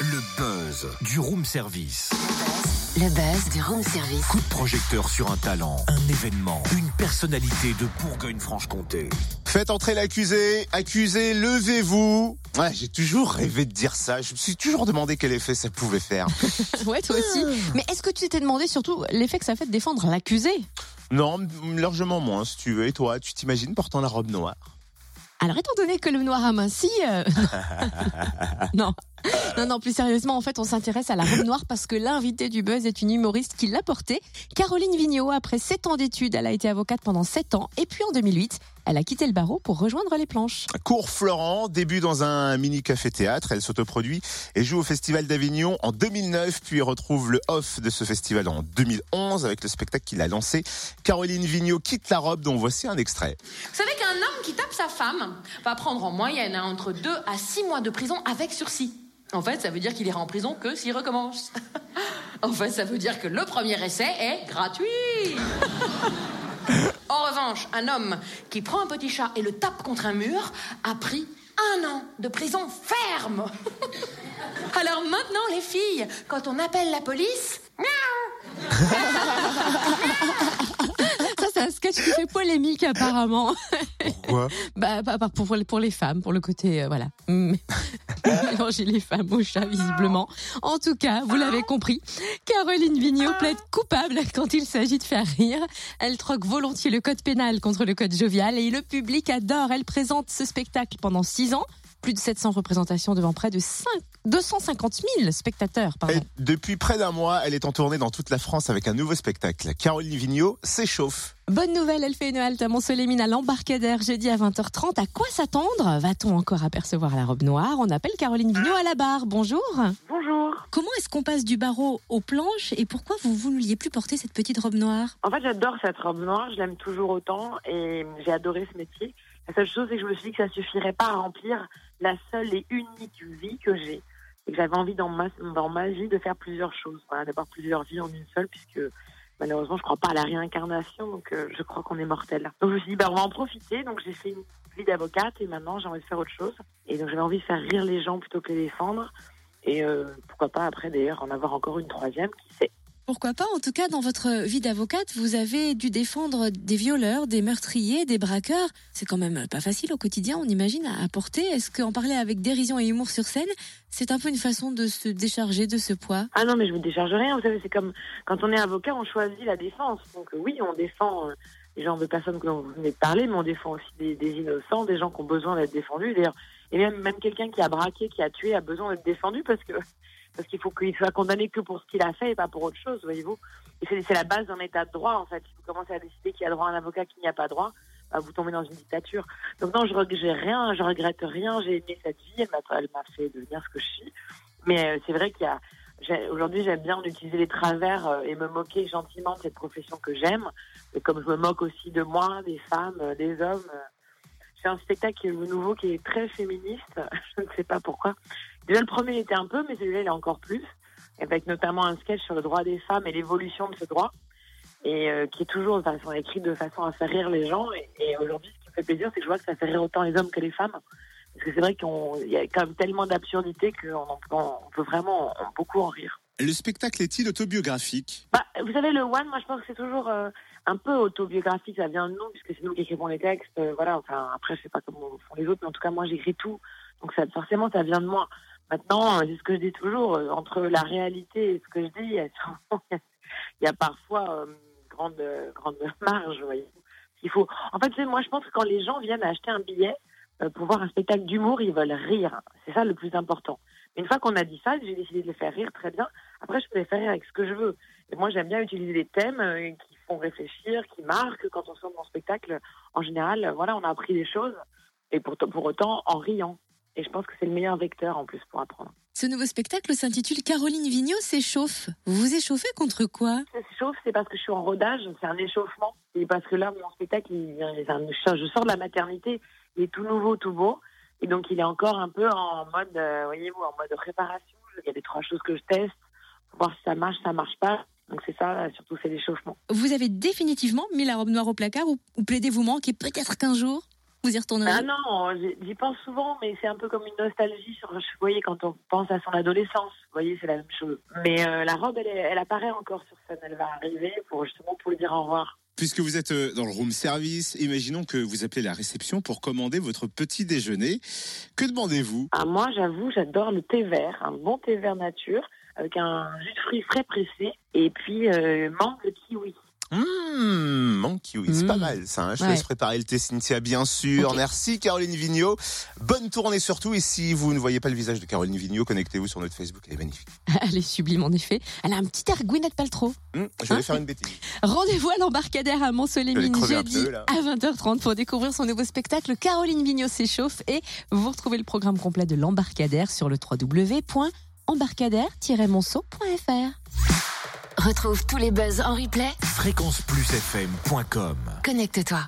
Le buzz du room service. Le buzz du room service. Coup de projecteur sur un talent, un événement, une personnalité de Bourgogne-Franche-Comté. Faites entrer l'accusé. Accusé, levez-vous. Ouais, j'ai toujours rêvé de dire ça. Je me suis toujours demandé quel effet ça pouvait faire. Ouais, toi aussi. Mais est-ce que tu t'es demandé surtout l'effet que ça fait de défendre l'accusé? Non, largement moins, si tu veux. Et toi, tu t'imagines portant la robe noire? Alors, étant donné que le noir aminci, euh... non, non, non, plus sérieusement, en fait, on s'intéresse à la robe noire parce que l'invité du buzz est une humoriste qui l'a portée. Caroline Vigneault, après 7 ans d'études, elle a été avocate pendant 7 ans et puis en 2008, elle a quitté le barreau pour rejoindre les planches. Cours Florent, début dans un mini café théâtre, elle s'autoproduit et joue au Festival d'Avignon en 2009, puis retrouve le off de ce festival en 2011 avec le spectacle qu'il a lancé. Caroline Vigneault quitte la robe dont voici un extrait. Vous savez qui tape sa femme va prendre en moyenne hein, entre 2 à 6 mois de prison avec sursis. En fait, ça veut dire qu'il ira en prison que s'il recommence. en fait, ça veut dire que le premier essai est gratuit. en revanche, un homme qui prend un petit chat et le tape contre un mur a pris un an de prison ferme. Alors maintenant, les filles, quand on appelle la police, miaou un sketch qui fait polémique apparemment. Pourquoi Bah, pour, pour les femmes, pour le côté, euh, voilà. Mélanger les femmes aux chats, visiblement. En tout cas, vous l'avez compris, Caroline Vigneault plaide coupable quand il s'agit de faire rire. Elle troque volontiers le code pénal contre le code jovial et le public adore. Elle présente ce spectacle pendant six ans plus de 700 représentations devant près de 5, 250 000 spectateurs. Pardon. Et depuis près d'un mois, elle est en tournée dans toute la France avec un nouveau spectacle. Caroline Vigneault s'échauffe. Bonne nouvelle, elle fait une halte à Mont-Solémine à l'embarcadère jeudi à 20h30. À quoi s'attendre Va-t-on encore apercevoir la robe noire? On appelle Caroline Vigneault à la barre. Bonjour. Bonjour. Comment est-ce qu'on passe du barreau aux planches et pourquoi vous ne vouliez plus porter cette petite robe noire? En fait, j'adore cette robe noire, je l'aime toujours autant et j'ai adoré ce métier. La seule chose, c'est que je me suis dit que ça suffirait pas à remplir la seule et unique vie que j'ai. Et que j'avais envie dans ma, dans ma vie de faire plusieurs choses, d'avoir plusieurs vies en une seule, puisque malheureusement, je crois pas à la réincarnation, donc euh, je crois qu'on est mortel. Donc je me suis dit, bah, on va en profiter. Donc j'ai fait une vie d'avocate et maintenant j'ai envie de faire autre chose. Et donc j'avais envie de faire rire les gens plutôt que les défendre. Et euh, pourquoi pas après d'ailleurs en avoir encore une troisième, qui sait. Pourquoi pas En tout cas, dans votre vie d'avocate, vous avez dû défendre des violeurs, des meurtriers, des braqueurs. C'est quand même pas facile au quotidien, on imagine, à porter. Est-ce qu'en parler avec dérision et humour sur scène, c'est un peu une façon de se décharger de ce poids? Ah non, mais je me décharge rien. Vous savez, c'est comme quand on est avocat, on choisit la défense. Donc oui, on défend euh, les genres de personnes que vous venez de parler, mais on défend aussi des, des innocents, des gens qui ont besoin d'être défendus. D'ailleurs, et même, même quelqu'un qui a braqué, qui a tué, a besoin d'être défendu parce que parce qu'il faut qu'il soit condamné que pour ce qu'il a fait et pas pour autre chose, voyez-vous. Et c'est la base d'un état de droit, en fait. Si vous commencez à décider qu'il y a droit à un avocat, qu'il n'y a pas droit, bah, vous tombez dans une dictature. Donc non, je j'ai rien, je regrette rien. J'ai aimé cette vie, elle m'a fait devenir ce que je suis. Mais euh, c'est vrai qu'il y a Aujourd'hui, j'aime bien utiliser les travers euh, et me moquer gentiment de cette profession que j'aime, comme je me moque aussi de moi, des femmes, euh, des hommes. C'est un spectacle nouveau qui est très féministe. Je ne sais pas pourquoi. Déjà, le premier était un peu, mais celui-là, il est encore plus. Avec notamment un sketch sur le droit des femmes et l'évolution de ce droit. Et euh, qui est toujours écrite de façon à faire rire les gens. Et, aujourd'hui, ce qui me fait plaisir, c'est que je vois que ça fait rire autant les hommes que les femmes. Parce que c'est vrai qu'il y a quand même tellement d'absurdité qu'on on peut vraiment beaucoup en rire. Le spectacle est-il autobiographique? Bah, Vous savez, le One, moi je pense que c'est toujours euh, un peu autobiographique, ça vient de nous, puisque c'est nous qui écrivons les textes. Euh, voilà, enfin, après, je sais pas comment font les autres, mais en tout cas, moi j'écris tout. Donc ça, forcément, ça vient de moi. Maintenant, c'est ce que je dis toujours, euh, entre la réalité et ce que je dis, il y a, parfois une grande, grande marge, voyez. Il faut... En fait, moi je pense que quand les gens viennent acheter un billet pour voir un spectacle d'humour, ils veulent rire. C'est ça le plus important. Une fois qu'on a dit ça, j'ai décidé de les faire rire très bien. Après, je peux les faire rire avec ce que je veux. Et moi, j'aime bien utiliser des thèmes euh, qui font réfléchir, qui marquent. Quand on sort de mon spectacle, en général, voilà, on a appris des choses. Et pour, pour autant, en riant. Et je pense que c'est le meilleur vecteur en plus pour apprendre. Ce nouveau spectacle s'intitule Caroline Vigneault s'échauffe. Vous vous échauffez contre quoi? S'échauffe, c'est parce que je suis en rodage, c'est un échauffement. Et parce que là, mon spectacle, il, je sors de la maternité, il est tout nouveau, tout beau. Et donc, il est encore un peu en mode, euh, voyez-vous, en mode préparation. Il y a des trois choses que je teste pour voir si ça marche, ça marche pas. Donc, c'est ça, surtout, c'est l'échauffement. Vous avez définitivement mis la robe noire au placard ou, plaidez-vous manquer peut-être qu'un jour? Vous y retournerez Ah non, j'y- pense souvent, mais c'est un peu comme une nostalgie. Sur, vous voyez, quand on pense à son adolescence, vous voyez, c'est la même chose. Mais euh, la robe, elle, elle apparaît encore sur scène. Elle va arriver pour justement pour lui dire au revoir. Puisque vous êtes euh, dans le room service, imaginons que vous appelez la réception pour commander votre petit déjeuner. Que demandez-vous? Ah, moi, j'avoue, j'adore le thé vert, un bon thé vert nature, avec un jus de fruits frais pressé, et puis euh, mangue kiwi. Mmh, kiwi, c'est Mmh. pas mal ça. hein. Je Ouais. laisse préparer le thé Cynthia, bien sûr. Merci Caroline Vigneault. Bonne tournée surtout. Et si vous ne voyez pas le visage de Caroline Vigneault, connectez-vous sur notre Facebook. Elle est magnifique. Elle est sublime en effet. Elle a un petit air Gwyneth Paltrow. Mmh, je vais Hein faire une bêtise. Rendez-vous à l'embarcadère à un jeudi peu, à 20h30 pour découvrir son nouveau spectacle Caroline Vigneault s'échauffe et vous retrouvez le programme complet de l'embarcadère sur le www.embarcadère-monceau.fr. Retrouve tous les buzz en replay. Fréquenceplusfm.com Connecte-toi.